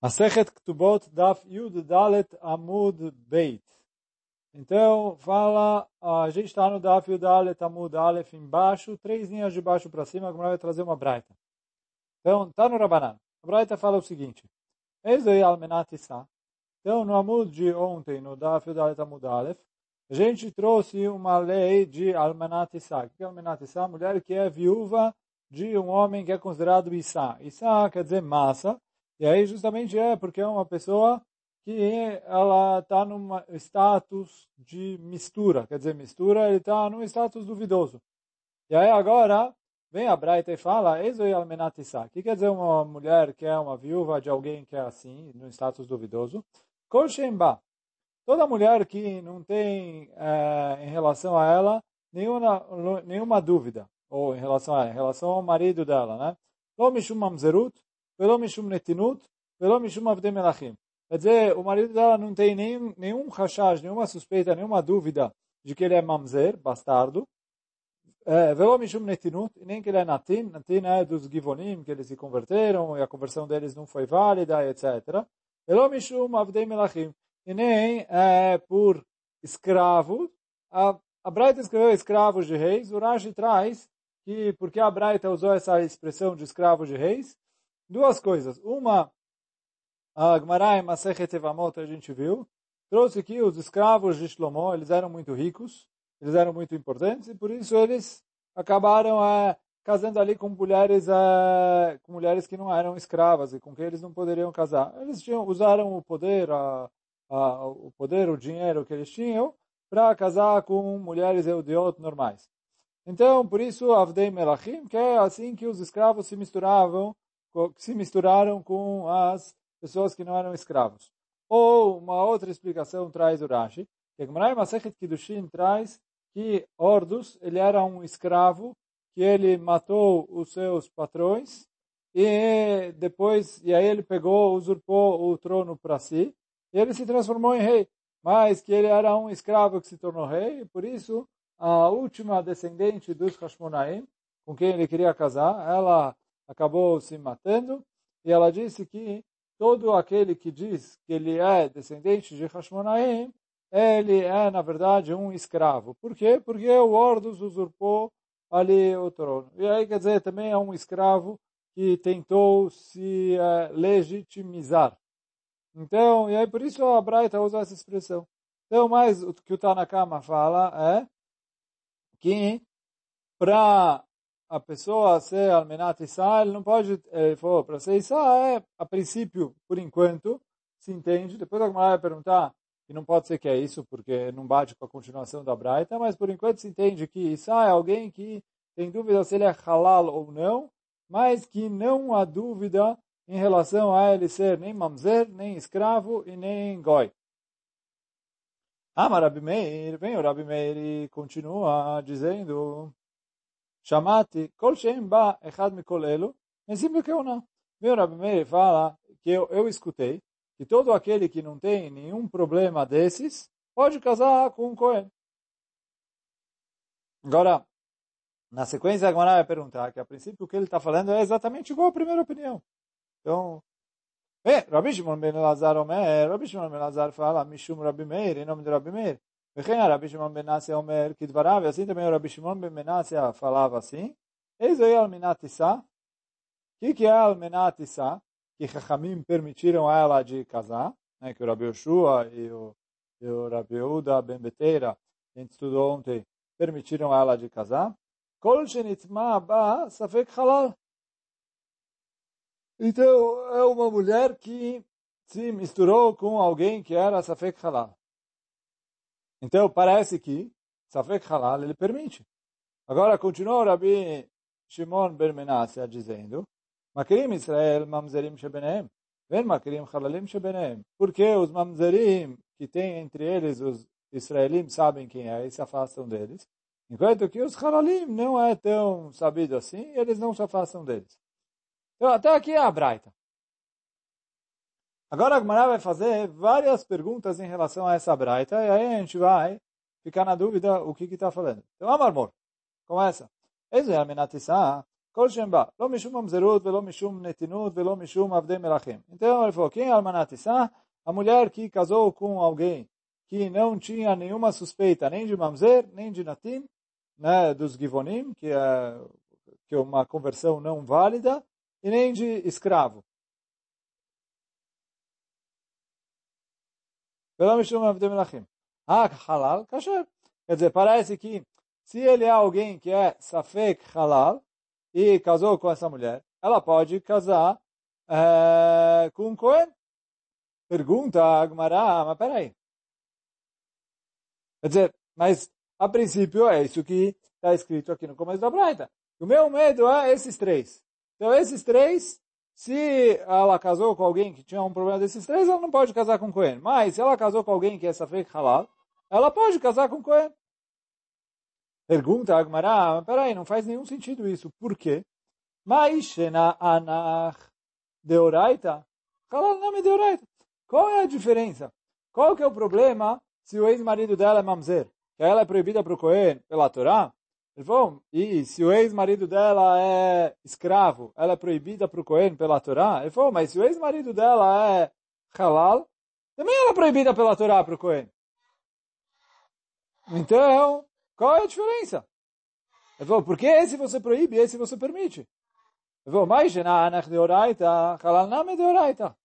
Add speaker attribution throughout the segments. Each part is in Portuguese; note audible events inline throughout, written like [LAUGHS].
Speaker 1: Masechet Ktubot Daf Yud Dalet Amud Beit. Então, fala, a gente está no Daf Yud Dalet Amud Aleph embaixo, três linhas de baixo para cima, agora vai trazer uma braita. Então, está no Rabanan. A braita fala o seguinte, Ezoi Almenat. Então, no Amud de ontem, no Daf Yud Dalet Amud Aleph, a gente trouxe uma lei de Almenat Issa. O que é Almenat Issa? Mulher que é viúva de um homem que é considerado Issa. Issa quer dizer massa, e aí justamente é porque é uma pessoa que ela está num status de mistura, quer dizer, mistura, ele está num status duvidoso. E aí agora vem a Braita e fala, Ezoi almenatissa. Que quer dizer uma mulher que é uma viúva de alguém que é assim, num status duvidoso? Kol Toda mulher que não tem é, em relação a ela nenhuma, nenhuma dúvida, ou em relação a ela, em relação ao marido dela, né? Lo mishum mamzerut, Velo mishum netinut, velo mishum melachim. Quer dizer, o marido dela não tem nenhum, nenhum rashash, nenhuma suspeita, nenhuma dúvida de que ele é mamzer, bastardo. Velo mishum netinut, nem que ele é natin. Natin é dos givonim, que eles se converteram e a conversão deles não foi válida, etc. Velo mishum melachim. E nem é, por escravo. A, a Braita escreveu escravos de reis. O Rashi traz que, porque a Braita usou essa expressão de escravos de reis, duas coisas. Uma, a Gemara em Masechet Evamot, a gente viu, trouxe que os escravos de Shlomo, eles eram muito ricos, eles eram muito importantes, e por isso eles acabaram é, casando ali com mulheres, é, com mulheres que não eram escravas e com quem eles não poderiam casar. Eles tinham, usaram o poder, a, a, o poder, o dinheiro que eles tinham, para casar com mulheres eudiot normais. Então, por isso, Avdei Melachim, que é assim que os escravos se misturavam se misturaram com as pessoas que não eram escravos. Ou uma outra explicação traz o Rashi, que Gemara Masechet Kiddushin traz que Ordus, ele era um escravo, que ele matou os seus patrões, e depois, e aí ele pegou, usurpou o trono para si, e ele se transformou em rei. Mas que ele era um escravo que se tornou rei, e por isso a última descendente dos Hashmonaim, com quem ele queria casar, ela acabou se matando, e ela disse que todo aquele que diz que ele é descendente de Hashmonaim, ele é, na verdade, um escravo. Por quê? Porque o Ordus usurpou ali o trono. E aí, quer dizer, também é um escravo que tentou se uh, legitimizar. Então, e aí por isso a Braita usa essa expressão. Então, mais o que o Tanakama fala é que para a pessoa ser almenat Issa, ele não pode, ele falou, para ser Issa é, a princípio, por enquanto, se entende, depois a vai perguntar, e não pode ser que é isso, porque não bate com a continuação da Braita, mas por enquanto se entende que Issa é alguém que tem dúvida se ele é halal ou não, mas que não há dúvida em relação a ele ser nem mamzer, nem escravo e nem goi. Ama Rabi Meir, vem o Rabi Meir e continua dizendo Chamati, kol shem ba echad mikol elu, enzim não. Meu Rabi Meir fala que eu, eu escutei que todo aquele que não tem nenhum problema desses pode casar com um Cohen. Agora, na sequência, a Gemara vai perguntar que a princípio o que ele está falando é exatamente igual à primeira opinião. Então, é, Rabi Shimon ben Lazar Omer, Rabi Shimon ben Lazar fala, Mishum Rabi Meir, em nome de Rabi Meir. וכן הרבי שמעון בן נאסיה אומר כדבריו, assim também o Rabi Shimon ben Menassia falava assim, eis aí Almenat Issa, o que, que é Almenat Issa? Que Chachamim permitiram a ela de casar, né, que o Rabi Yoshua e o, e o Rabi Yehuda ben Beteira, que a gente estudou ontem, permitiram a ela de casar. Kol shenitma ba safek halal. Então, é uma mulher que se misturou com alguém que era safek halal. Então, parece que Safek Halal ele permite. Agora, continua o Rabi Shimon Ben dizendo Makrim Israel mamzerim shebenehem ven makrim halalim shebenehem porque os mamzerim que tem entre eles os israelim sabem quem é e se afastam deles? Enquanto que os halalim não é tão sabido assim eles não se afastam deles. Então até aqui é a Braita Agora a Gemara vai fazer várias perguntas em relação a essa braita, e aí a gente vai ficar na dúvida o que está falando. Então, Amarmor, começa. Esse é a menatissa, Kol Shem Ba, Lo Mishum Mamzerut, Velo Mishum Netinut, Velo Mishum Avdei Melachim. Então ele falou, quem é Almanat Issa? A mulher que casou com alguém que não tinha nenhuma suspeita nem de Mamzer, nem de Natim, né, dos Givonim, que é, que é uma conversão não válida, e nem de escravo. Quer dizer, parece que se ele é alguém que é safek halal e casou com essa mulher, ela pode casar é, com um Cohen. Pergunta a Agmará, mas peraí. Quer dizer, mas a princípio é isso que está escrito aqui no começo da Braita. O meu medo é esses três. Então esses três, se ela casou com alguém que tinha um problema desses três, ela não pode casar com Cohen. Mas se ela casou com alguém que é safek halal, ela pode casar com Cohen. Pergunta Agmará, peraí, não faz nenhum sentido isso. Por quê? Maishena anach deoraita, halal nome deoraita. Qual é a diferença? Qual que é o problema se o ex-marido dela é mamzer? Que ela é proibida para o Cohen pela Torá? Falou, e se o ex-marido dela é escravo, ela é proibida para o Cohen pela Torá? Ele falou, mas se o ex-marido dela é halal, também ela é proibida pela Torá para o Cohen. Então, qual é a diferença? Ele falou, por que esse você proíbe e esse você permite? Ele falou, mas anach deoraita, halal name deoraita.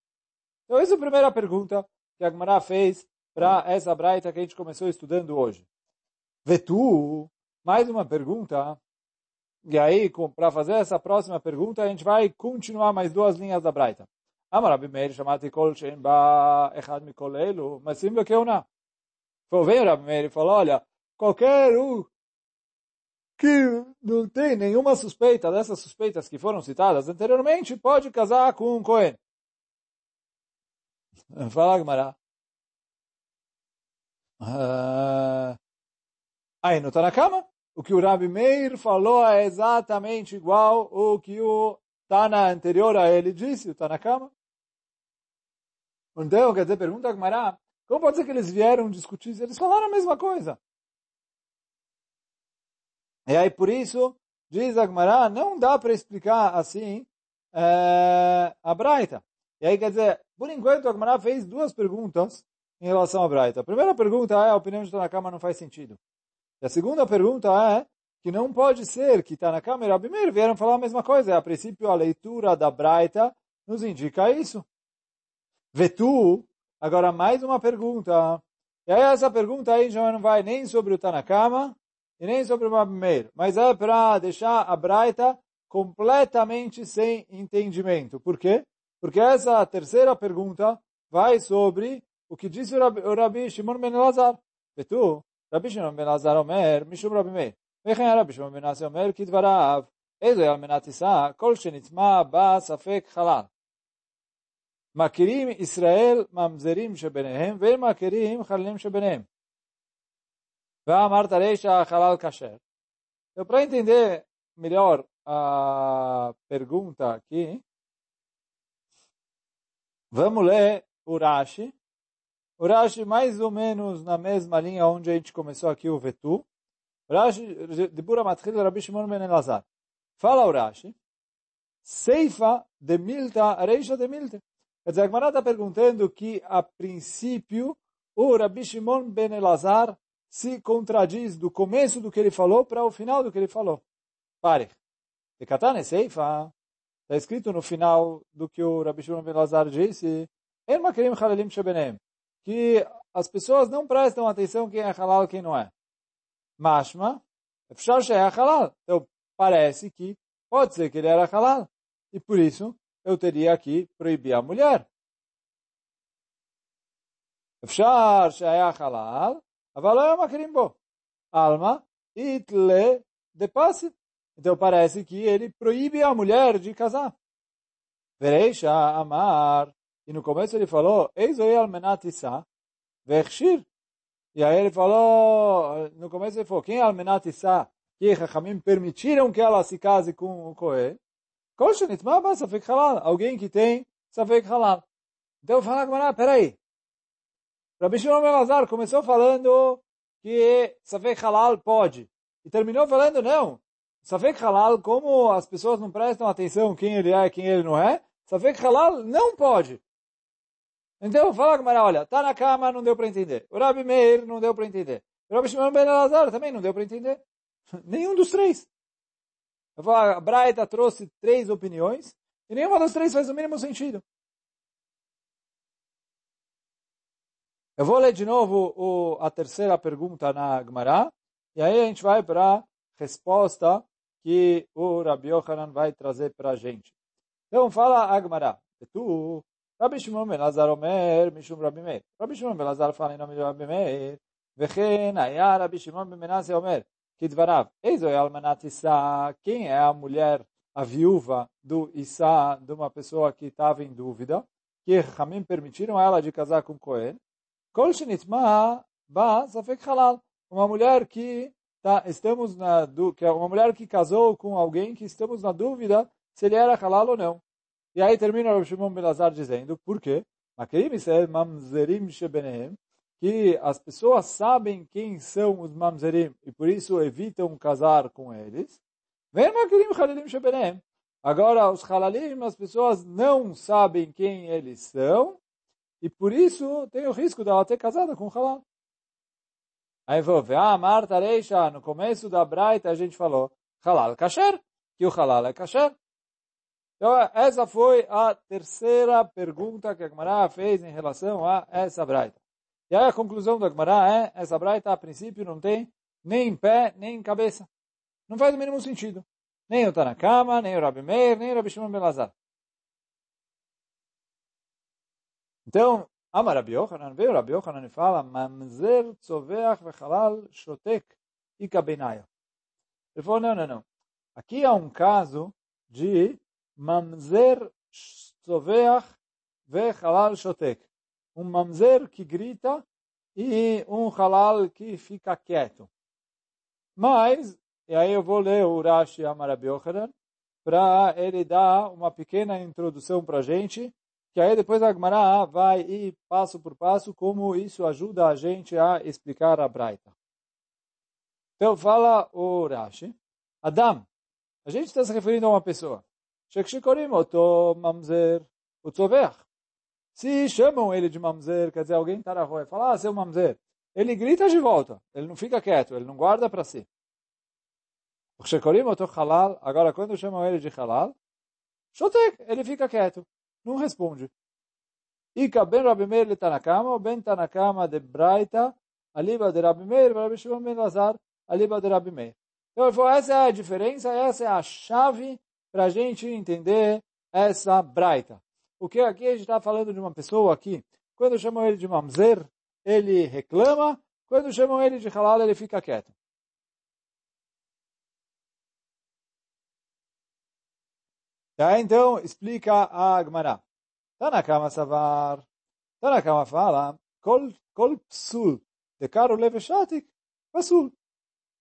Speaker 1: Então, essa é a primeira pergunta que a Gemara fez para essa braita que a gente começou estudando hoje. Vetu, mais uma pergunta. E aí, para fazer essa próxima pergunta, a gente vai continuar mais duas linhas da braita. Amar Rabi Meir, chamate kol shen ba echad mikol elu, mas sim que eu não. Falou, vem o Rabi Meir e falou, olha, qualquer um que não tem nenhuma suspeita dessas suspeitas que foram citadas anteriormente pode casar com um Cohen. [LAUGHS] Fala, Gamara. Uh, aí não está na cama. O que o Rabi Meir falou é exatamente igual o que o Tana anterior a ele disse, o Tana cama. Então, quer dizer, pergunta a Gamara, como pode ser que eles vieram discutir? Eles falaram a mesma coisa. E aí, por isso, diz Agmará, não dá para explicar assim é, a Braita. E aí, quer dizer, por enquanto, Agmará fez duas perguntas em relação à Braita. A primeira pergunta é, a opinião de Tanakama não faz sentido. E a segunda pergunta é, que não pode ser que Tanakama e Rabi Meir vieram falar a mesma coisa. A princípio, a leitura da Braita nos indica isso. Vetu, agora mais uma pergunta. E aí essa pergunta aí já não vai nem sobre o Tanakama, e nem sobre o Rabi mas é para deixar a Braita completamente sem entendimento. Por quê? Porque essa terceira pergunta vai sobre o que disse o Rabi, o Rabi Shimon ben Elazar. E tu, Rabi Shimon ben Elazar Omer, Mishum Rabi Meir. וכן רבי שמעון בן נאסי אומר כדבריו, איזו על מנת תישא, כל שנטמע בה ספק חלל. מכירים ישראל ממזרים שביניהם, ואין מכירים חללים שביניהם. Va'amar tareisha halal kasher. Então, para entender melhor a pergunta aqui, vamos ler o Rashi. o Rashi mais ou menos na mesma linha onde a gente começou aqui o Vetu. Rashi, de Bura Matchil, Rabbi Shimon ben Elazar. Fala o Rashi. Seifa de Milta, Reisha de Milta. Quer dizer, a Gemara está perguntando que, a princípio, o Rabbi Shimon ben Elazar se contradiz do começo do que ele falou para o final do que ele falou. Pare. De Katane Seifa, está escrito no final do que o Rabbi Shimon Ben Lazar disse, que as pessoas não prestam atenção quem é halal e quem não é. Mashma, é halal. Então, parece que pode ser que ele era halal. E por isso, eu teria que proibir a mulher. אפשר שהיה חלל, אבל לא היו מכירים בו. Alma, itle de passe. Então parece que ele proíbe a mulher de casar. Vereisha amar. e no começo ele falou, eis oi almenat isa, vechshir. E aí ele falou, no começo ele falou, quem é almenat isa? Que Chachamim permitiram que ela se case com o Kohen. Kol shenitma ba safek halal. Alguém que tem safek halal. Então fala, peraí. Rabi Shimon Ben Lazar começou falando que Safek Halal pode. E terminou falando, não. Safek Halal, como as pessoas não prestam atenção quem ele é e quem ele não é, Safek Halal não pode. Então, fala Gamara, olha, tá na cama, não deu para entender. O Rabi Meir não deu para entender. O Rabi Shimon Ben Elazar também não deu para entender. [LAUGHS] Nenhum dos três. Eu falo, a Braita trouxe três opiniões e nenhuma das três faz o mínimo sentido. Eu vou ler de novo o, a terceira pergunta na Gemara e aí a gente vai para a resposta que o Rabi Yohanan vai trazer para a gente. Então fala Agmará. Tu, Rabi Shimon ben Lazar Omer, Mishum Rabbi Meir. Rabi Shimon ben Lazar fala em nome de Rabi Meir. Vechen, Ayar, Rabi Shimon ben Menasse Omer. Kidvarav, Eizo é Almanat Issa. Quem é a mulher, a viúva do Issa, de uma pessoa que estava em dúvida? Que Hamim permitiram ela de casar com Cohen. Kol Shinitma, Ba, Safek Halal. Uma mulher que tá, estamos na, que é uma mulher que casou com alguém que estamos na dúvida se ele era halal ou não. E aí termina o Shimon Belazar dizendo, por quê? que as pessoas sabem quem são os mamzerim e por isso evitam casar com eles. Agora, os halalim, as pessoas não sabem quem eles são e por isso tem o risco dela ter casado com halal. Aí vou ver, ah, Marta Reisha, no começo da Braita a gente falou, halal kasher, que o halal é kasher. Então, essa foi a terceira pergunta que a Gemara fez em relação a essa Braita. E aí a conclusão da Gemara é, essa Braita a princípio não tem nem pé, nem cabeça. Não faz o mínimo sentido. Nem o Tanakama, nem o Rabi Meir, nem o Rabi Shimon Belazar. Então, Amar Rabi Yochanan, veio Rabi Yochanan e fala, Mamzer tzoveach vechalal shotek ikabenayo. Ele falou, não, não, não. Aqui há um caso de Mamzer tzoveach vechalal shotek. Um mamzer que grita e um halal que fica quieto. Mas, e aí eu vou ler o Rashi Amar Rabi Yochanan, para ele dar uma pequena introdução para a gente, que aí depois a Gemara vai ir passo por passo como isso ajuda a gente a explicar a Braita. Então fala o Rashi, Adam, a gente está se referindo a uma pessoa, Shekshikorim oto mamzer utzover. Se chamam ele de mamzer, quer dizer, alguém está na rua e fala, ah, seu mamzer, ele grita de volta, ele não fica quieto, ele não guarda para si. Agora quando chamam ele de halal, shotek, ele fica quieto não responde. Ika ben Rabi Meir le Tanakama, ben Tanakama de Braita, aliba de Rabi Meir, Rabi Shimon ben Lazar, aliba de Rabi Meir. Então ele falou, essa é a diferença, essa é a chave para a gente entender essa Braita. O que aqui a gente está falando de uma pessoa aqui, quando chamam ele de Mamzer, ele reclama, quando chamam ele de Halal, ele fica quieto. Tá? Então, explica a Agmará. Tanakama Savar. Tanakama fala, Kol, kol psul, de caro leve shatik, psul.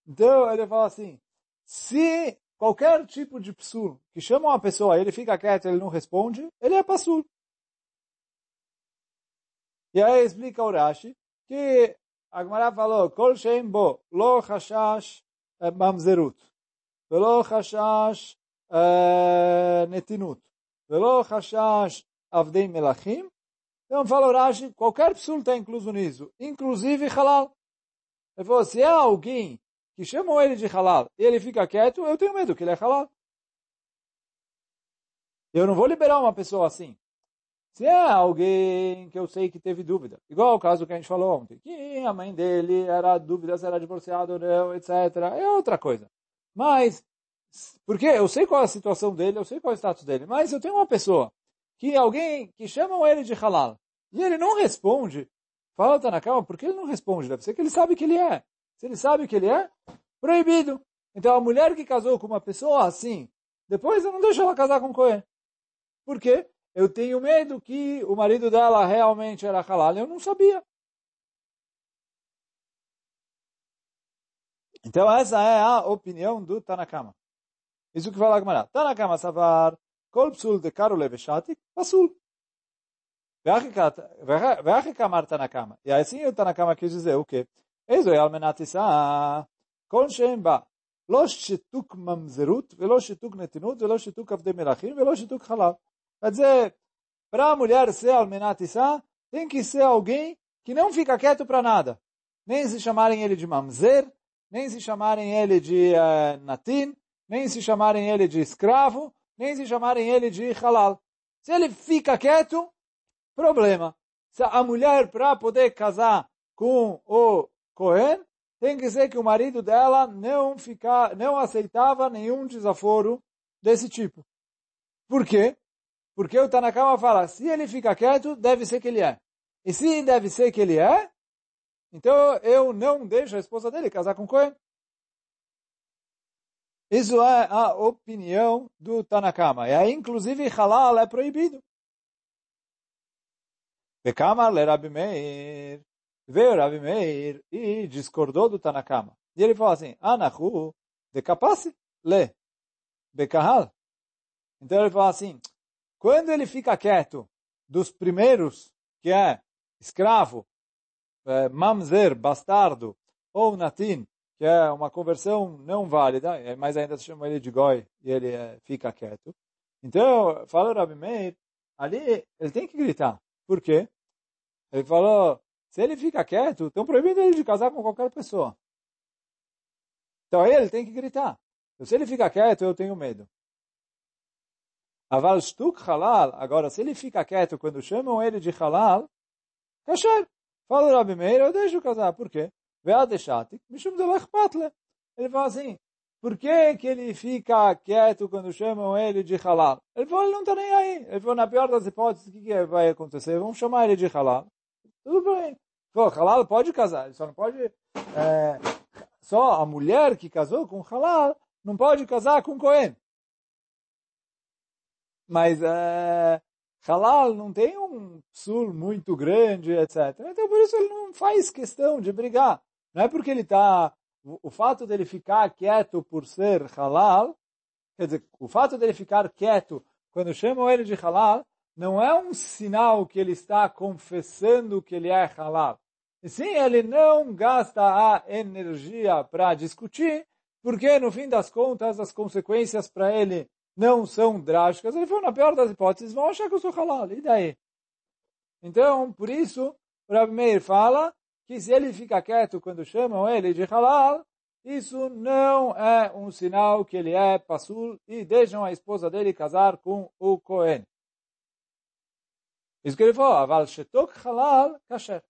Speaker 1: Então, ele fala assim, se qualquer tipo de psul que chama uma pessoa, ele fica quieto, ele não responde, ele é psul. E aí explica o Rashi que Agmará falou, Kol Shem Bo, Lo Hashash eh, Mamzerut, Lo Hashash eh, Netinut, Lo Hashash Avdei Melachim. Então fala o Rashi, qualquer psul está incluso nisso, inclusive halal. Ele falou, se há alguém que chamam ele de halal e ele fica quieto, eu tenho medo que ele é halal. Eu não vou liberar uma pessoa assim. Se é alguém que eu sei que teve dúvida, igual o caso que a gente falou ontem, que a mãe dele era dúvida se era divorciado ou não, etc. É outra coisa. Mas porque eu sei qual é a situação dele, eu sei qual é o status dele, mas eu tenho uma pessoa, que alguém, que chamam ele de halal, e ele não responde, fala tá na calma, por que ele não responde? Deve ser que ele sabe que ele é. Se ele sabe que ele é, proibido. Então a mulher que casou com uma pessoa assim, depois eu não deixo ela casar com o Cohen. Por quê? Eu tenho medo que o marido dela realmente era halal, eu não sabia. Então essa é a opinião do Tanakama. Isso que fala a Gemara. Tanakama savar, kol psul de karo leveshatik, pasul. Veachi kamar Tanakama. E assim o Tanakama quis dizer o quê? Ezo é almenatissa, kol shem ba, לא שיתוק ממזרות, ולא שיתוק נתינות, ולא שיתוק עבדי מלכים, ולא שיתוק חלב. Quer dizer, para a mulher ser almenatissá, tem que ser alguém que não fica quieto para nada. Nem se chamarem ele de mamzer, nem se chamarem ele de uh, natin, nem se chamarem ele de escravo, nem se chamarem ele de halal. Se ele fica quieto, problema. Se a mulher, para poder casar com o Cohen, tem que ser que o marido dela não, ficar, não aceitava nenhum desaforo desse tipo. Por quê? Porque o Tanakama fala, se ele fica quieto, deve ser que ele é. E se deve ser que ele é, então eu não deixo a esposa dele casar com Cohen. Isso é a opinião do Tanakama. E aí, inclusive, halal é proibido. Bekamar le Rabi Meir. Veio Rabi Meir e discordou do Tanakama. E ele falou assim, Anahu de capaz le bekahal. Então ele falou assim, quando ele fica quieto dos primeiros, que é escravo, é, mamzer, bastardo, ou natin, que é uma conversão não válida, é, mas ainda se chama ele de goi, e ele é, fica quieto. Então, fala o Rabi Meir, ali ele tem que gritar. Por quê? Ele falou, se ele fica quieto, estão proibindo ele de casar com qualquer pessoa. Então ele tem que gritar. Então, se ele fica quieto, eu tenho medo. Aval stuk halal. Agora, se ele fica quieto quando chamam ele de halal, kasher. Fala o Rabi Meir, eu deixo casar. Por quê? Ve'adeshatik, mishum delech patle. Ele fala assim, por que, que ele fica quieto quando chamam ele de halal? Ele falou, ele não está nem aí. Ele falou, na pior das hipóteses, o que, que vai acontecer? Vamos chamar ele de halal. Tudo bem. Pô, halal pode casar, só não pode... É, só a mulher que casou com halal não pode casar com Cohen. Mas é, halal não tem um sul muito grande, etc. Então por isso ele não faz questão de brigar. Não é porque ele está... O, o fato dele ficar quieto por ser halal, quer dizer, o fato dele ficar quieto quando chamam ele de halal, não é um sinal que ele está confessando que ele é halal. E sim, ele não gasta a energia para discutir, porque no fim das contas as consequências para ele não são drásticas. Ele falou, na pior das hipóteses, vão achar que eu sou halal. E daí? Então, por isso, o Rabi Meir fala que se ele fica quieto quando chamam ele de halal, isso não é um sinal que ele é passul e deixam a esposa dele casar com o Cohen. Isso que ele falou, aval shetok halal kasher.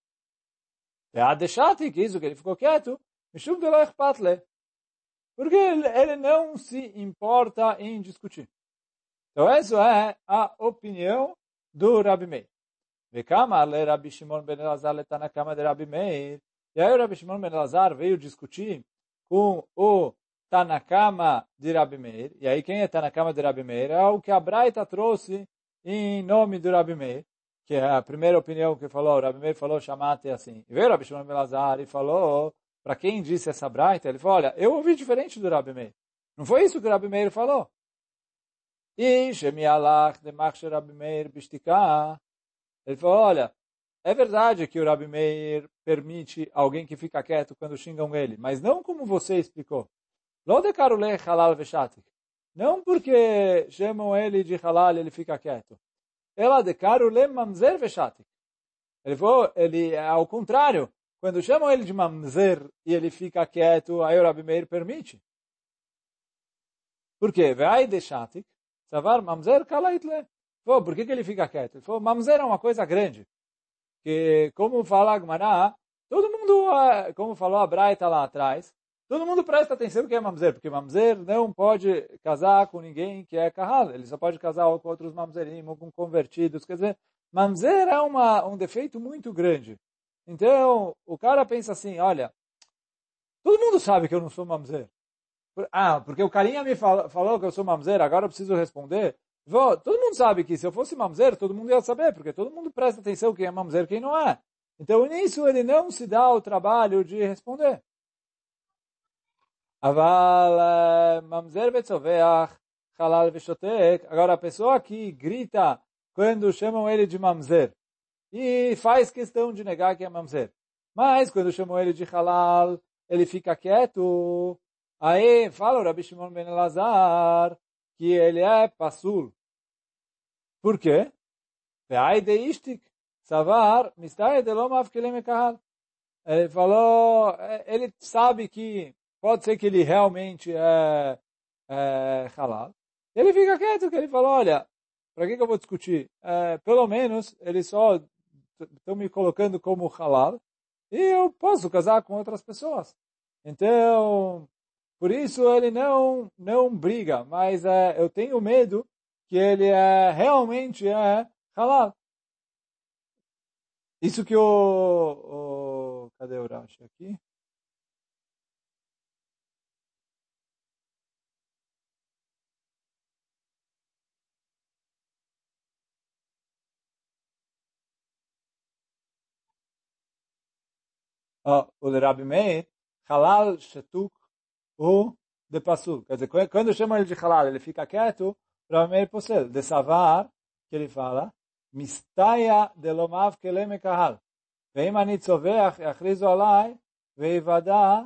Speaker 1: E a deixati, que isso que ele ficou quieto, mishum de lo patle. Porque ele não se importa em discutir. Então essa é a opinião do Rabi Meir. Vekama le Rabi Shimon ben Elazar le Tanakama de Rabi Meir. E aí o Rabi Shimon ben Elazar veio discutir com o Tanakama de Rabi Meir. E aí quem é Tanakama de Rabi Meir? É o que a Braita trouxe em nome do Rabi Meir que é a primeira opinião que falou, Rabi Meir falou, chamate assim. E veio Rabi Shimon Belazar e falou, para quem disse essa braita, ele falou, olha, eu ouvi diferente do Rabi Meir. Não foi isso que o Rabi Meir falou. E Shemi Allah de Meir. Ele falou, olha, é verdade que o Rabi Meir permite alguém que fica quieto quando xingam ele, mas não como você explicou. Lo de karule halal veshatik. Não porque chamam ele de halal ele fica quieto. Ela de le mamzer veshatik. Ele falou, ele é ao contrário. Quando chamam ele de mamzer e ele fica quieto, aí o Rabi Meir permite. Por quê? Vai de shatik, savar mamzer kalaitle. Falou, por que, que ele fica quieto? Ele falou, mamzer é uma coisa grande. Que, como fala Agmará, todo mundo, ah, como falou a Braita lá atrás, Todo mundo presta atenção que é mamzer, porque mamzer não pode casar com ninguém que é kahal. Ele só pode casar com outros mamzerim, ou com convertidos. Quer dizer, mamzer é uma, um defeito muito grande. Então, o cara pensa assim, olha, todo mundo sabe que eu não sou mamzer. Ah, porque o carinha me falou, falou que eu sou mamzer, agora eu preciso responder. Vou, todo mundo sabe que se eu fosse mamzer, todo mundo ia saber, porque todo mundo presta atenção quem é mamzer e quem não é. Então, nisso ele não se dá o trabalho de responder. Aval mamzer vetzoveach halal veshotek. Agora, a pessoa que grita quando chamam ele de mamzer e faz questão de negar que é mamzer. Mas, quando chamam ele de halal, ele fica quieto. Aí fala o Rabi Shimon ben Elazar que ele é pasul. Por quê? Savar, Ele falou, ele sabe que pode ser que ele realmente é, é halal. Ele fica quieto, que ele falou, olha, para que, que eu vou discutir? É, pelo menos eles só estão me colocando como halal e eu posso casar com outras pessoas. Então, por isso ele não não briga, mas é, eu tenho medo que ele é, realmente é halal. Isso que o, o cadê o Rashi aqui? oh, o Rabi Meir, halal shetuk o de pasul. Quer dizer, quando chama ele de halal, ele fica quieto, Rabi Meir possel. De savar, que ele fala, mistaia de lomav keleme kahal. ואם אני צווח, יכריזו עליי ויוודע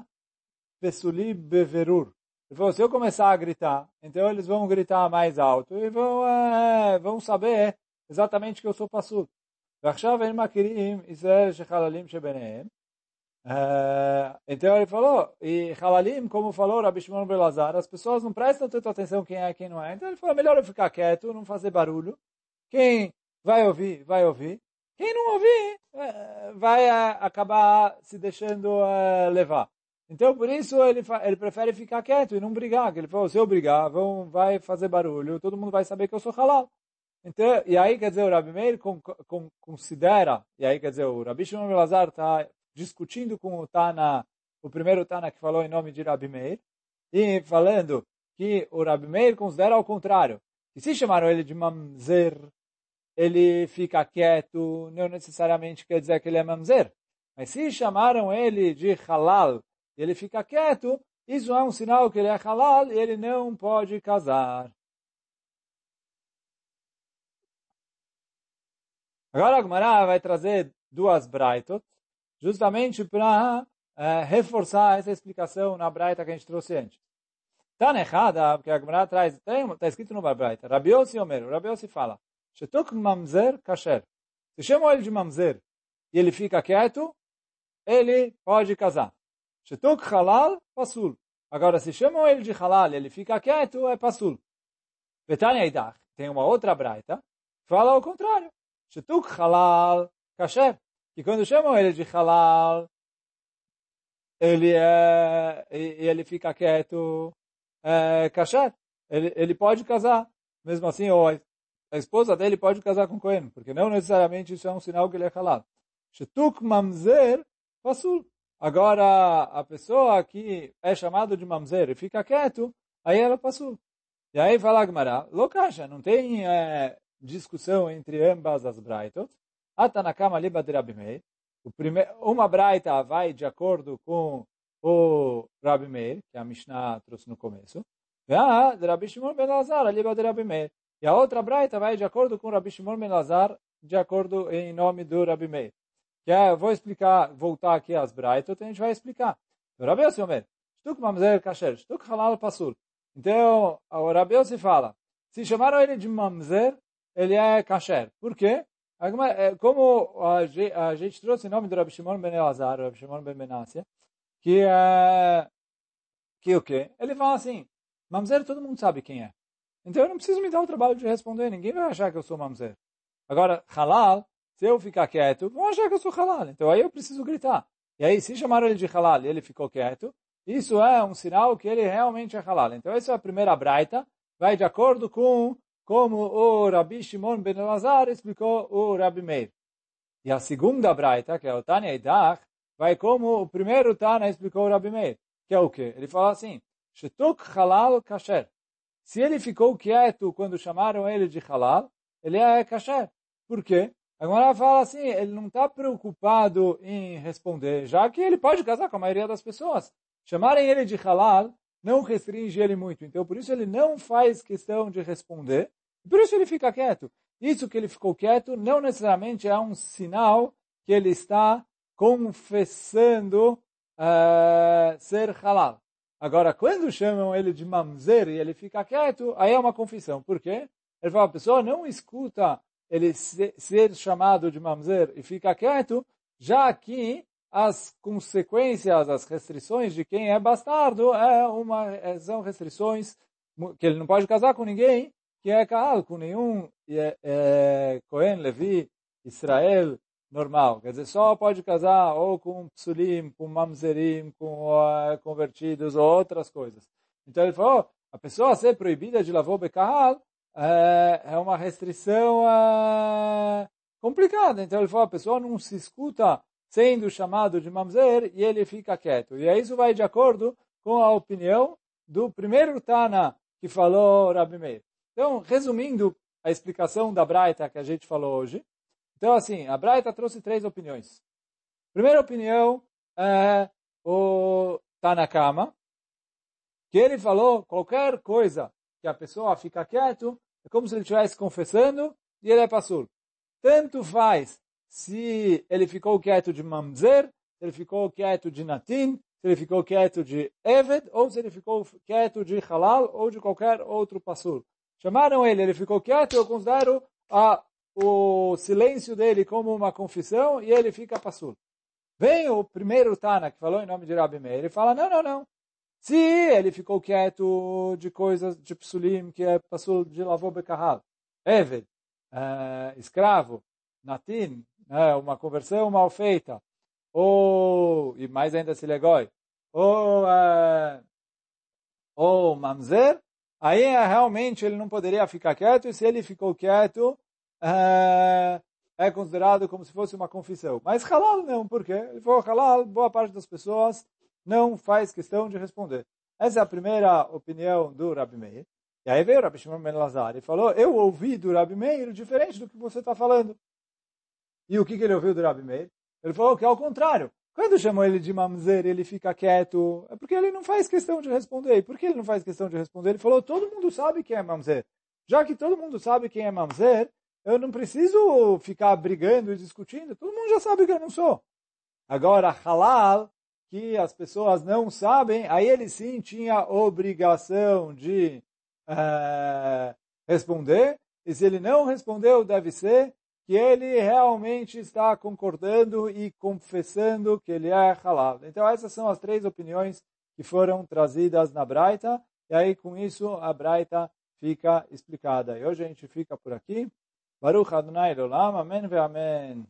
Speaker 1: פסולי בבירור. Ele falou, se eu começar a gritar, então eles vão gritar mais alto e vão, é, vão saber exatamente que eu sou passudo. ועכשיו הם מכירים ישראל שחללים שביניהם, Uh, então ele falou, e Halalim, como falou Rabi Shimon Belazar, as pessoas não prestam tanta atenção quem é quem não é. Então ele falou, melhor eu ficar quieto, não fazer barulho. Quem vai ouvir, vai ouvir. Quem não ouvir, uh, vai uh, acabar se deixando levar. Então por isso ele, ele prefere ficar quieto e não brigar. Ele falou, se eu brigar, vão, vai fazer barulho, todo mundo vai saber que eu sou halal. Então, e aí, quer dizer, o Rabi Meir con, con, considera, e aí, quer dizer, o Rabi Shimon Belazar está discutindo com o Tana, o primeiro Tana que falou em nome de Rabi Meir, e falando que o Rabi Meir considera ao contrário, que se chamaram ele de mamzer, ele fica quieto, não necessariamente quer dizer que ele é mamzer, mas se chamaram ele de halal, e ele fica quieto, isso é um sinal que ele é halal e ele não pode casar. Agora a Gemara vai trazer duas braitot, justamente para é, reforçar essa explicação na Braita que a gente trouxe antes. Está errada, porque a Gemara traz, está escrito no Braita, Rabi Yossi Omer, Rabi Yossi fala, Shetuk mamzer kasher. Se chamam ele de mamzer e ele fica quieto, ele pode casar. Shetuk halal, pasul. Agora, se chamam ele de halal e ele fica quieto, é pasul. Betania Idach, tem uma outra Braita, fala o contrário. Shetuk halal, kasher que quando chamam ele de halal, ele é, ele fica quieto, é, kasher. Ele, ele pode casar, mesmo assim, ou a, a esposa dele pode casar com Cohen, porque não necessariamente isso é um sinal que ele é halal. Shetuk mamzer pasul. Agora, a pessoa que é chamado de mamzer e fica quieto, aí ela passou. E aí fala a Gemara, Lokasha, não tem é, discussão entre ambas as braitot, Atanakama liba de Rabi Meir. Uma braita vai de acordo com o Rabi Meir, que a Mishnah trouxe no começo. A de Rabi Shimon ben Lazar, liba de Rabi Meir. E a outra braita vai de acordo com Rabi Shimon ben Lazar, de acordo em nome do Rabi Meir. Que é, vou explicar, voltar aqui às braitas, então a gente vai explicar. Rabi Yossi Omer, Shtuk mamzer kasher, Shtuk halal pasul. Então, o Rabi Yossi fala, se chamaram ele de mamzer, ele é kasher. Por quê? É, como a gente trouxe o nome do Rabi Shimon ben Elazar, Rabi Shimon ben Benassia, que é que o quê? Ele fala assim, mamzer todo mundo sabe quem é. Então eu não preciso me dar o trabalho de responder, ninguém vai achar que eu sou mamzer. Agora, halal, se eu ficar quieto, vão achar que eu sou halal. Então aí eu preciso gritar. E aí, se chamaram ele de halal e ele ficou quieto, isso é um sinal que ele realmente é halal. Então essa é a primeira braita, vai de acordo com como o Rabi Shimon ben Lazar explicou o Rabi Meir. E a segunda braita, que é o Tânia Idach, vai como o primeiro Tânia explicou o Rabi Meir, que é o quê? Ele fala assim, Shetuk halal kasher. Se ele ficou quieto quando chamaram ele de halal, ele é kasher. Por quê? Agora fala assim, ele não está preocupado em responder, já que ele pode casar com a maioria das pessoas. Chamarem ele de halal não restringe ele muito. Então, por isso ele não faz questão de responder. Por isso ele fica quieto. Isso que ele ficou quieto não necessariamente é um sinal que ele está confessando uh, ser halal. Agora, quando chamam ele de mamzer e ele fica quieto, aí é uma confissão. Por quê? Ele fala, a pessoa não escuta ele ser chamado de mamzer e fica quieto, já que as consequências, as restrições de quem é bastardo é uma, é, são restrições que ele não pode casar com ninguém que é Kaal, com nenhum é, é, Cohen, Levi, Israel normal. Quer dizer, só pode casar ou com psulim, com mamzerim, com uh, convertidos ou outras coisas. Então ele falou, oh, a pessoa ser proibida de lavou bekahal é, é uma restrição é, complicada. Então ele falou, a pessoa não se escuta sendo chamado de mamzer e ele fica quieto. E isso vai de acordo com a opinião do primeiro Tana que falou Rabi Meir. Então, resumindo a explicação da Braita que a gente falou hoje, então assim, a Braita trouxe três opiniões. Primeira opinião é o Tanakama, que ele falou qualquer coisa que a pessoa fica quieto, é como se ele estivesse confessando e ele é passur. Tanto faz se ele ficou quieto de mamzer, se ele ficou quieto de natin, se ele ficou quieto de eved, ou se ele ficou quieto de halal, ou de qualquer outro passur. Chamaram ele, ele ficou quieto, eu considero a, o silêncio dele como uma confissão e ele fica passur. Vem o primeiro Tana, que falou em nome de Rabi Meir, ele fala, não, não, não. Se ele ficou quieto de coisas de psulim, que é passur de lavô bekahal, Eved, uh, escravo, natin, uh, uma conversão mal feita, ou, e mais ainda se legoi, ou, uh, ou mamzer, aí é, realmente ele não poderia ficar quieto, e se ele ficou quieto, é, é considerado como se fosse uma confissão. Mas halal não, por quê? Ele falou halal, boa parte das pessoas não faz questão de responder. Essa é a primeira opinião do Rabi Meir. E aí veio o Rabi Shimon Ben Lazar e falou, eu ouvi do Rabi Meir diferente do que você está falando. E o que, que ele ouviu do Rabi Meir? Ele falou que é o contrário. Quando chamou ele de mamzer, ele fica quieto. É porque ele não faz questão de responder. E por que ele não faz questão de responder? Ele falou, todo mundo sabe quem é mamzer. Já que todo mundo sabe quem é mamzer, eu não preciso ficar brigando e discutindo. Todo mundo já sabe que eu não sou. Agora, halal, que as pessoas não sabem, aí ele sim tinha obrigação de uh, responder. E se ele não respondeu, deve ser que ele realmente está concordando e confessando que ele é halal. Então essas são as três opiniões que foram trazidas na Braita, e aí com isso a Braita fica explicada. E hoje a gente fica por aqui. Baruch Adonai Olam, Amém ve Amém.